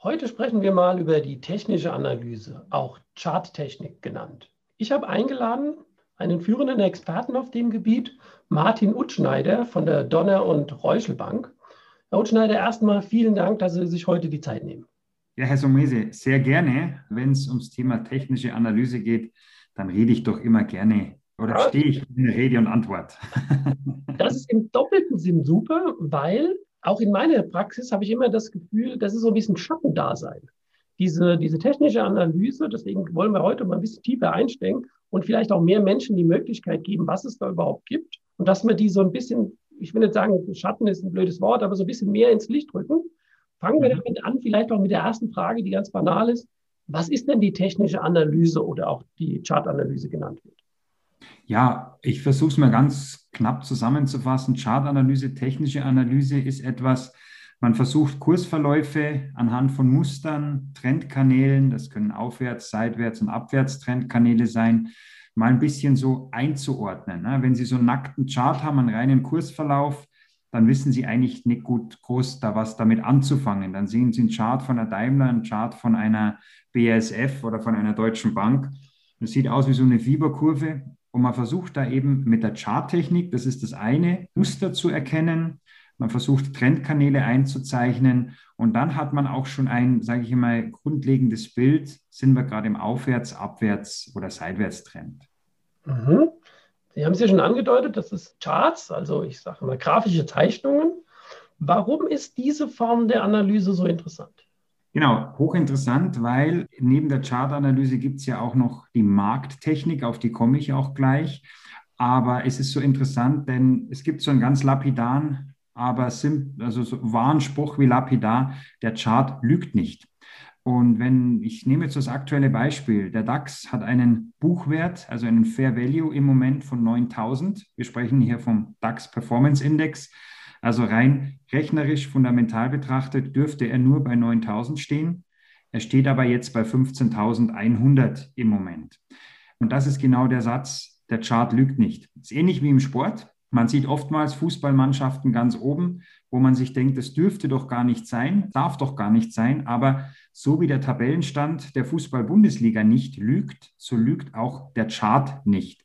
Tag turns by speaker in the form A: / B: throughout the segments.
A: Heute sprechen wir mal über die technische Analyse, auch Charttechnik genannt. Ich habe eingeladen einen führenden Experten auf dem Gebiet, Martin Utschneider von der Donner- und Reuschel Bank. Herr Utschneider, erstmal vielen Dank, dass Sie sich heute die Zeit nehmen.
B: Ja, Herr Somese, sehr gerne. Wenn es ums Thema technische Analyse geht, dann rede ich doch immer gerne oder ja. stehe ich in Rede und Antwort.
A: Das ist im doppelten Sinn super, weil auch in meiner Praxis habe ich immer das Gefühl, das ist so ein bisschen Schattendasein. Diese, diese technische Analyse, deswegen wollen wir heute mal ein bisschen tiefer einsteigen und vielleicht auch mehr Menschen die Möglichkeit geben, was es da überhaupt gibt und dass wir die so ein bisschen, ich will nicht sagen, Schatten ist ein blödes Wort, aber so ein bisschen mehr ins Licht rücken. Fangen wir mhm. damit an, vielleicht auch mit der ersten Frage, die ganz banal ist. Was ist denn die technische Analyse oder auch die Chartanalyse genannt wird?
B: Ja, ich versuche es mal ganz knapp zusammenzufassen. Chartanalyse, technische Analyse ist etwas, man versucht Kursverläufe anhand von Mustern, Trendkanälen, das können Aufwärts-, Seitwärts- und Abwärtstrendkanäle sein, mal ein bisschen so einzuordnen. Ne? Wenn Sie so einen nackten Chart haben, einen reinen Kursverlauf, dann wissen Sie eigentlich nicht gut groß da was damit anzufangen. Dann sehen Sie einen Chart von einer Daimler, einen Chart von einer BASF oder von einer Deutschen Bank. Das sieht aus wie so eine Fieberkurve und man versucht da eben mit der Charttechnik, das ist das eine, Muster zu erkennen. Man versucht Trendkanäle einzuzeichnen und dann hat man auch schon ein, sage ich mal, grundlegendes Bild, sind wir gerade im Aufwärts-, Abwärts- oder Seitwärtstrend.
A: Mhm. Sie haben es ja schon angedeutet, das ist Charts, also ich sage mal grafische Zeichnungen. Warum ist diese Form der Analyse so interessant?
B: Genau, hochinteressant, weil neben der Chartanalyse gibt es ja auch noch die Markttechnik, auf die komme ich auch gleich. Aber es ist so interessant, denn es gibt so einen ganz lapidaren, aber also so wahren Spruch wie lapidar, der Chart lügt nicht. Und wenn ich nehme jetzt das aktuelle Beispiel, der DAX hat einen Buchwert, also einen Fair Value im Moment von 9000. Wir sprechen hier vom DAX Performance Index. Also rein rechnerisch, fundamental betrachtet, dürfte er nur bei 9000 stehen. Er steht aber jetzt bei 15.100 im Moment. Und das ist genau der Satz, der Chart lügt nicht. Ist ähnlich wie im Sport. Man sieht oftmals Fußballmannschaften ganz oben, wo man sich denkt, das dürfte doch gar nicht sein, darf doch gar nicht sein. Aber so wie der Tabellenstand der Fußball-Bundesliga nicht lügt, so lügt auch der Chart nicht.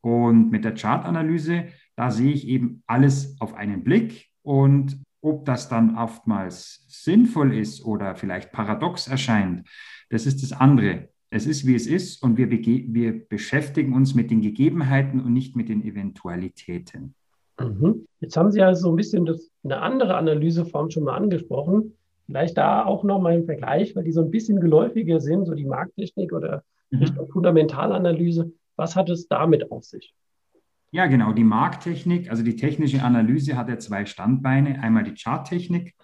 B: Und mit der Chartanalyse da sehe ich eben alles auf einen Blick und ob das dann oftmals sinnvoll ist oder vielleicht paradox erscheint, das ist das andere. Es ist, wie es ist und wir, wir beschäftigen uns mit den Gegebenheiten und nicht mit den Eventualitäten.
A: Mhm. Jetzt haben Sie ja so ein bisschen das, eine andere Analyseform schon mal angesprochen. Vielleicht da auch nochmal im Vergleich, weil die so ein bisschen geläufiger sind, so die Markttechnik oder mhm. Richtung Fundamentalanalyse. Was hat es damit auf sich?
B: Ja, genau. Die Markttechnik, also die technische Analyse hat ja zwei Standbeine. Einmal die Charttechnik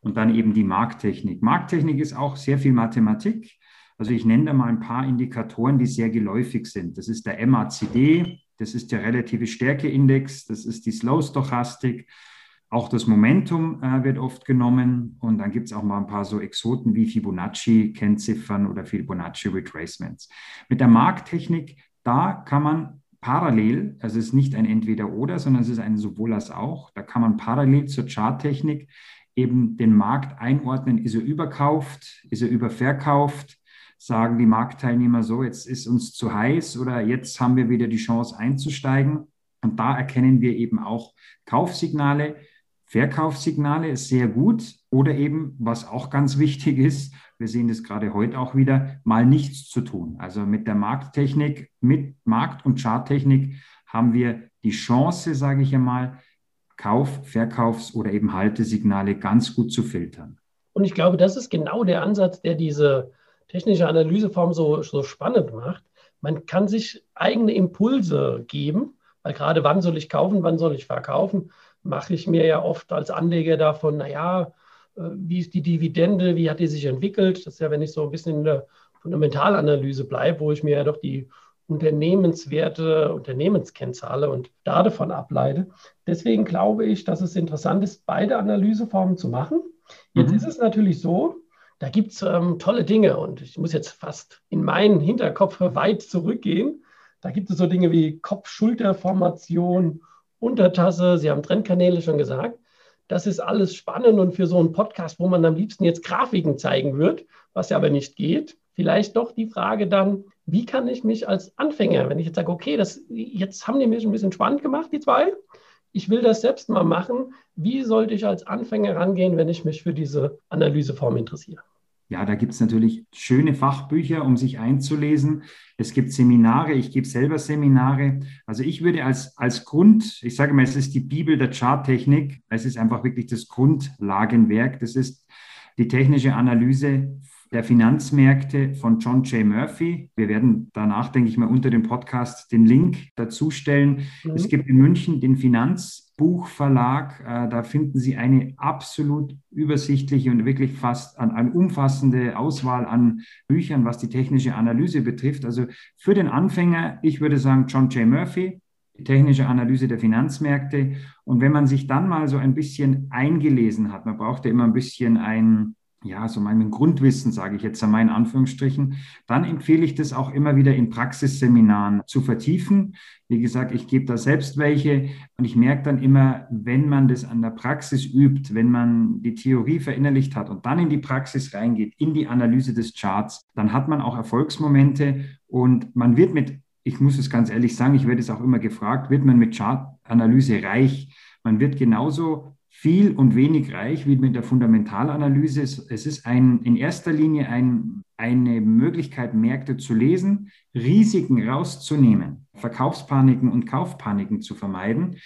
B: und dann eben die Markttechnik. Markttechnik ist auch sehr viel Mathematik. Also ich nenne da mal ein paar Indikatoren, die sehr geläufig sind. Das ist der MACD, das ist der relative Stärkeindex, das ist die Slow-Stochastik. Auch das Momentum äh, wird oft genommen und dann gibt es auch mal ein paar so Exoten wie Fibonacci-Kennziffern oder Fibonacci-Retracements. Mit der Markttechnik, da kann man parallel, also es ist nicht ein Entweder-Oder, sondern es ist ein sowohl als auch. Da kann man parallel zur Charttechnik eben den Markt einordnen. Ist er überkauft? Ist er überverkauft? Sagen die Marktteilnehmer so, jetzt ist uns zu heiß oder jetzt haben wir wieder die Chance einzusteigen. Und da erkennen wir eben auch Kaufsignale, Verkaufssignale sehr gut oder eben, was auch ganz wichtig ist, wir sehen das gerade heute auch wieder, mal nichts zu tun. Also mit der Markttechnik, mit Markt- und Charttechnik haben wir die Chance, sage ich einmal, Kauf-, Verkaufs- oder eben Haltesignale ganz gut zu filtern.
A: Und ich glaube, das ist genau der Ansatz, der diese technische Analyseform so, so spannend macht. Man kann sich eigene Impulse geben, weil gerade wann soll ich kaufen, wann soll ich verkaufen, mache ich mir ja oft als Anleger davon, naja, wie ist die Dividende, wie hat die sich entwickelt. Das ist ja, wenn ich so ein bisschen in der Fundamentalanalyse bleibe, wo ich mir ja doch die Unternehmenswerte, Unternehmenskennzahlen und da davon ableite. Deswegen glaube ich, dass es interessant ist, beide Analyseformen zu machen. Jetzt mhm. ist es natürlich so, da gibt es ähm, tolle Dinge und ich muss jetzt fast in meinen Hinterkopf weit zurückgehen. Da gibt es so Dinge wie Kopf-Schulter-Formation, Untertasse, Sie haben Trendkanäle schon gesagt. Das ist alles spannend und für so einen Podcast, wo man am liebsten jetzt Grafiken zeigen wird, was ja aber nicht geht, vielleicht doch die Frage dann, wie kann ich mich als Anfänger, wenn ich jetzt sage, okay, das, jetzt haben die mich ein bisschen spannend gemacht, die zwei, ich will das selbst mal machen, wie sollte ich als Anfänger rangehen, wenn ich mich für diese Analyseform interessiere?
B: Ja, da gibt es natürlich schöne Fachbücher, um sich einzulesen. Es gibt Seminare, ich gebe selber Seminare. Also ich würde als, als Grund, ich sage mal, es ist die Bibel der Charttechnik. Es ist einfach wirklich das Grundlagenwerk. Das ist die technische Analyse der Finanzmärkte von John J. Murphy. Wir werden danach, denke ich mal, unter dem Podcast den Link dazu stellen. Mhm. Es gibt in München den Finanzbuchverlag. Äh, da finden Sie eine absolut übersichtliche und wirklich fast an, eine umfassende Auswahl an Büchern, was die technische Analyse betrifft. Also für den Anfänger, ich würde sagen, John J. Murphy, die technische Analyse der Finanzmärkte. Und wenn man sich dann mal so ein bisschen eingelesen hat, man braucht ja immer ein bisschen ein ja, so meinem Grundwissen, sage ich jetzt einmal in Anführungsstrichen, dann empfehle ich das auch immer wieder in Praxisseminaren zu vertiefen. Wie gesagt, ich gebe da selbst welche und ich merke dann immer, wenn man das an der Praxis übt, wenn man die Theorie verinnerlicht hat und dann in die Praxis reingeht, in die Analyse des Charts, dann hat man auch Erfolgsmomente und man wird mit, ich muss es ganz ehrlich sagen, ich werde es auch immer gefragt, wird man mit Chartanalyse reich? Man wird genauso viel und wenig reich wie mit der Fundamentalanalyse. Es ist ein, in erster Linie ein, eine Möglichkeit, Märkte zu lesen, Risiken rauszunehmen, Verkaufspaniken und Kaufpaniken zu vermeiden.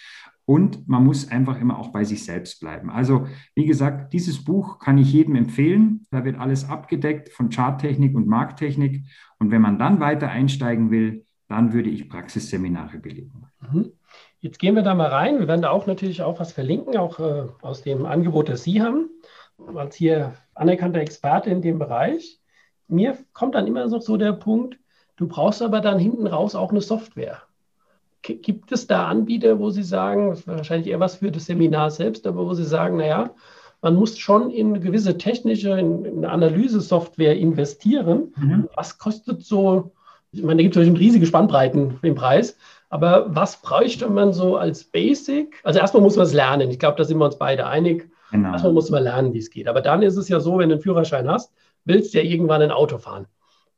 B: Und man muss einfach immer auch bei sich selbst bleiben. Also, wie gesagt, dieses Buch kann ich jedem empfehlen. Da wird alles abgedeckt von Charttechnik und Markttechnik. Und wenn man dann weiter einsteigen will, dann würde ich Praxisseminare belegen.
A: Mhm. Jetzt gehen wir da mal rein. Wir werden da auch natürlich auch was verlinken, auch äh, aus dem Angebot, das Sie haben, als hier anerkannter Experte in dem Bereich. Mir kommt dann immer so, so der Punkt, du brauchst aber dann hinten raus auch eine Software. K gibt es da Anbieter, wo Sie sagen, das ist wahrscheinlich eher was für das Seminar selbst, aber wo Sie sagen, naja, man muss schon in eine gewisse technische, in, in Analyse-Software investieren. Mhm. Was kostet so, ich meine, da gibt es natürlich riesige Spannbreiten im Preis, aber was bräuchte man so als Basic? Also erstmal muss man es lernen. Ich glaube, da sind wir uns beide einig. Genau. Erstmal muss man lernen, wie es geht. Aber dann ist es ja so, wenn du einen Führerschein hast, willst du ja irgendwann ein Auto fahren.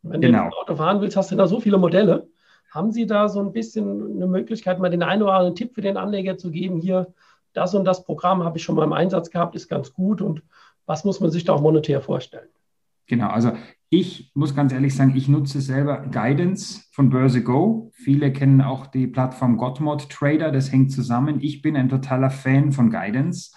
A: Wenn genau. du ein Auto fahren willst, hast du da so viele Modelle. Haben Sie da so ein bisschen eine Möglichkeit, mal den einen oder anderen Tipp für den Anleger zu geben? Hier, das und das Programm habe ich schon mal im Einsatz gehabt, ist ganz gut. Und was muss man sich da auch monetär vorstellen?
B: Genau, also ich muss ganz ehrlich sagen, ich nutze selber Guidance von Börse Go. Viele kennen auch die Plattform Godmod Trader, das hängt zusammen. Ich bin ein totaler Fan von Guidance,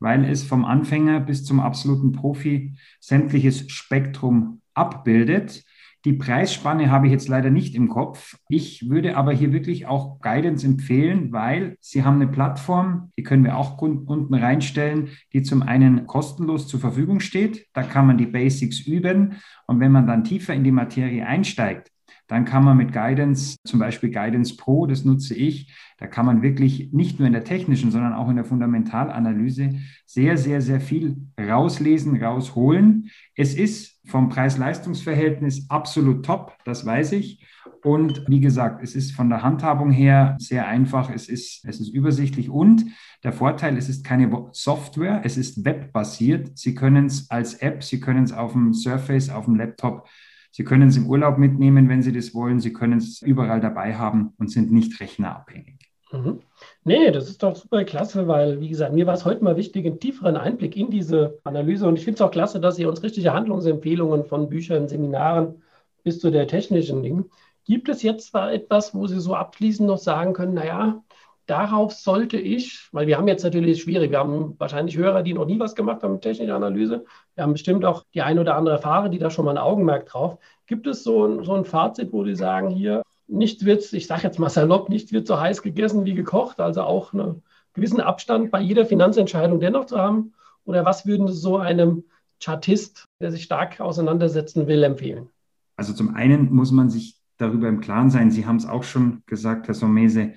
B: weil es vom Anfänger bis zum absoluten Profi sämtliches Spektrum abbildet. Die Preisspanne habe ich jetzt leider nicht im Kopf. Ich würde aber hier wirklich auch Guidance empfehlen, weil Sie haben eine Plattform, die können wir auch unten reinstellen, die zum einen kostenlos zur Verfügung steht. Da kann man die Basics üben. Und wenn man dann tiefer in die Materie einsteigt, dann kann man mit Guidance, zum Beispiel Guidance Pro, das nutze ich, da kann man wirklich nicht nur in der technischen, sondern auch in der Fundamentalanalyse sehr, sehr, sehr viel rauslesen, rausholen. Es ist vom Preis-Leistungs-Verhältnis absolut top, das weiß ich. Und wie gesagt, es ist von der Handhabung her sehr einfach, es ist, es ist übersichtlich und der Vorteil, es ist keine Software, es ist webbasiert. Sie können es als App, Sie können es auf dem Surface, auf dem Laptop Sie können es im Urlaub mitnehmen, wenn Sie das wollen. Sie können es überall dabei haben und sind nicht rechnerabhängig.
A: Mhm. Nee, das ist doch super klasse, weil, wie gesagt, mir war es heute mal wichtig, einen tieferen Einblick in diese Analyse. Und ich finde es auch klasse, dass Sie uns richtige Handlungsempfehlungen von Büchern, Seminaren bis zu der technischen Dinge. Gibt es jetzt zwar etwas, wo Sie so abschließend noch sagen können, naja, darauf sollte ich, weil wir haben jetzt natürlich schwierig, wir haben wahrscheinlich Hörer, die noch nie was gemacht haben mit technischer Analyse. Wir haben bestimmt auch die ein oder andere Fahrer, die da schon mal ein Augenmerk drauf. Gibt es so ein, so ein Fazit, wo die sagen, hier, nichts wird, ich sage jetzt mal salopp, nichts wird so heiß gegessen wie gekocht, also auch einen gewissen Abstand bei jeder Finanzentscheidung dennoch zu haben? Oder was würden Sie so einem Chartist, der sich stark auseinandersetzen will, empfehlen?
B: Also zum einen muss man sich darüber im Klaren sein, Sie haben es auch schon gesagt, Herr Somese,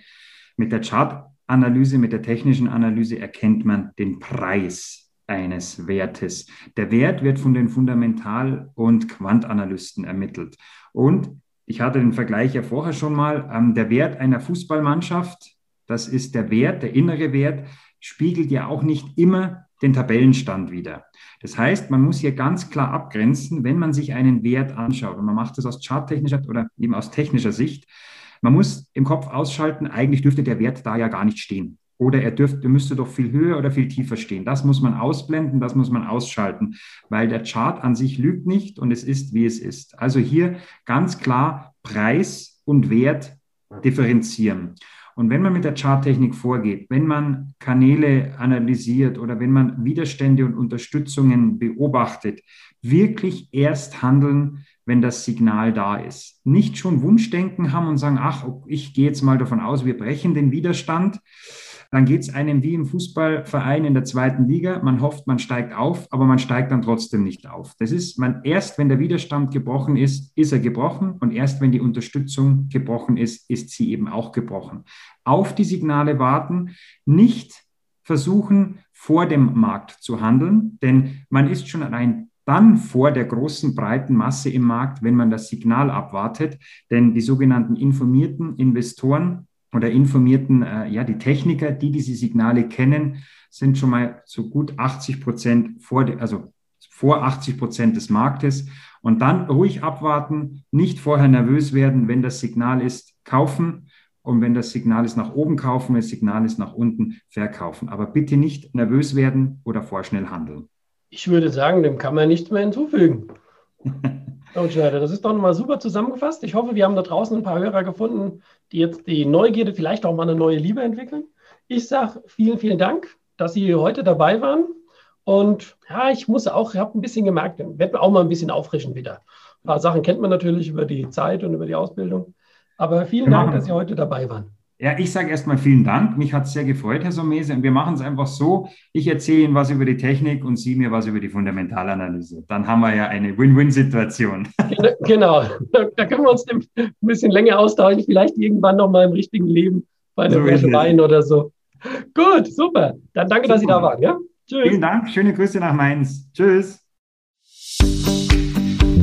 B: mit der Chartanalyse, mit der technischen Analyse erkennt man den Preis eines Wertes. Der Wert wird von den Fundamental- und Quantanalysten ermittelt. Und ich hatte den Vergleich ja vorher schon mal, ähm, der Wert einer Fußballmannschaft, das ist der Wert, der innere Wert, spiegelt ja auch nicht immer den Tabellenstand wieder. Das heißt, man muss hier ganz klar abgrenzen, wenn man sich einen Wert anschaut und man macht das aus charttechnischer oder eben aus technischer Sicht, man muss im Kopf ausschalten, eigentlich dürfte der Wert da ja gar nicht stehen. Oder er dürfte, müsste doch viel höher oder viel tiefer stehen. Das muss man ausblenden, das muss man ausschalten, weil der Chart an sich lügt nicht und es ist, wie es ist. Also hier ganz klar Preis und Wert differenzieren. Und wenn man mit der Charttechnik vorgeht, wenn man Kanäle analysiert oder wenn man Widerstände und Unterstützungen beobachtet, wirklich erst handeln, wenn das Signal da ist. Nicht schon Wunschdenken haben und sagen, ach, ich gehe jetzt mal davon aus, wir brechen den Widerstand dann geht es einem wie im Fußballverein in der zweiten Liga. Man hofft, man steigt auf, aber man steigt dann trotzdem nicht auf. Das ist man erst, wenn der Widerstand gebrochen ist, ist er gebrochen und erst wenn die Unterstützung gebrochen ist, ist sie eben auch gebrochen. Auf die Signale warten, nicht versuchen, vor dem Markt zu handeln, denn man ist schon allein dann vor der großen breiten Masse im Markt, wenn man das Signal abwartet. Denn die sogenannten informierten Investoren oder informierten, äh, ja, die Techniker, die diese Signale kennen, sind schon mal so gut 80 Prozent vor, de, also vor 80 Prozent des Marktes. Und dann ruhig abwarten, nicht vorher nervös werden, wenn das Signal ist, kaufen. Und wenn das Signal ist nach oben kaufen, wenn das Signal ist nach unten verkaufen. Aber bitte nicht nervös werden oder vorschnell handeln.
A: Ich würde sagen, dem kann man nichts mehr hinzufügen. Oh, Schneider, das ist doch nochmal super zusammengefasst. Ich hoffe, wir haben da draußen ein paar Hörer gefunden, die jetzt die Neugierde vielleicht auch mal eine neue Liebe entwickeln. Ich sage vielen, vielen Dank, dass Sie heute dabei waren. Und ja, ich muss auch, ich habe ein bisschen gemerkt, werde auch mal ein bisschen auffrischen wieder. Ein paar Sachen kennt man natürlich über die Zeit und über die Ausbildung. Aber vielen Dank, dass Sie heute dabei waren.
B: Ja, ich sage erstmal vielen Dank. Mich hat es sehr gefreut, Herr Somese. Und wir machen es einfach so. Ich erzähle Ihnen was über die Technik und Sie mir was über die Fundamentalanalyse. Dann haben wir ja eine Win-Win-Situation.
A: Genau. Da können wir uns ein bisschen länger austauschen. Vielleicht irgendwann nochmal im richtigen Leben bei einer so Wein oder so. Gut, super. Dann danke, super. dass Sie da waren. Ja?
B: Tschüss. Vielen Dank. Schöne Grüße nach Mainz. Tschüss.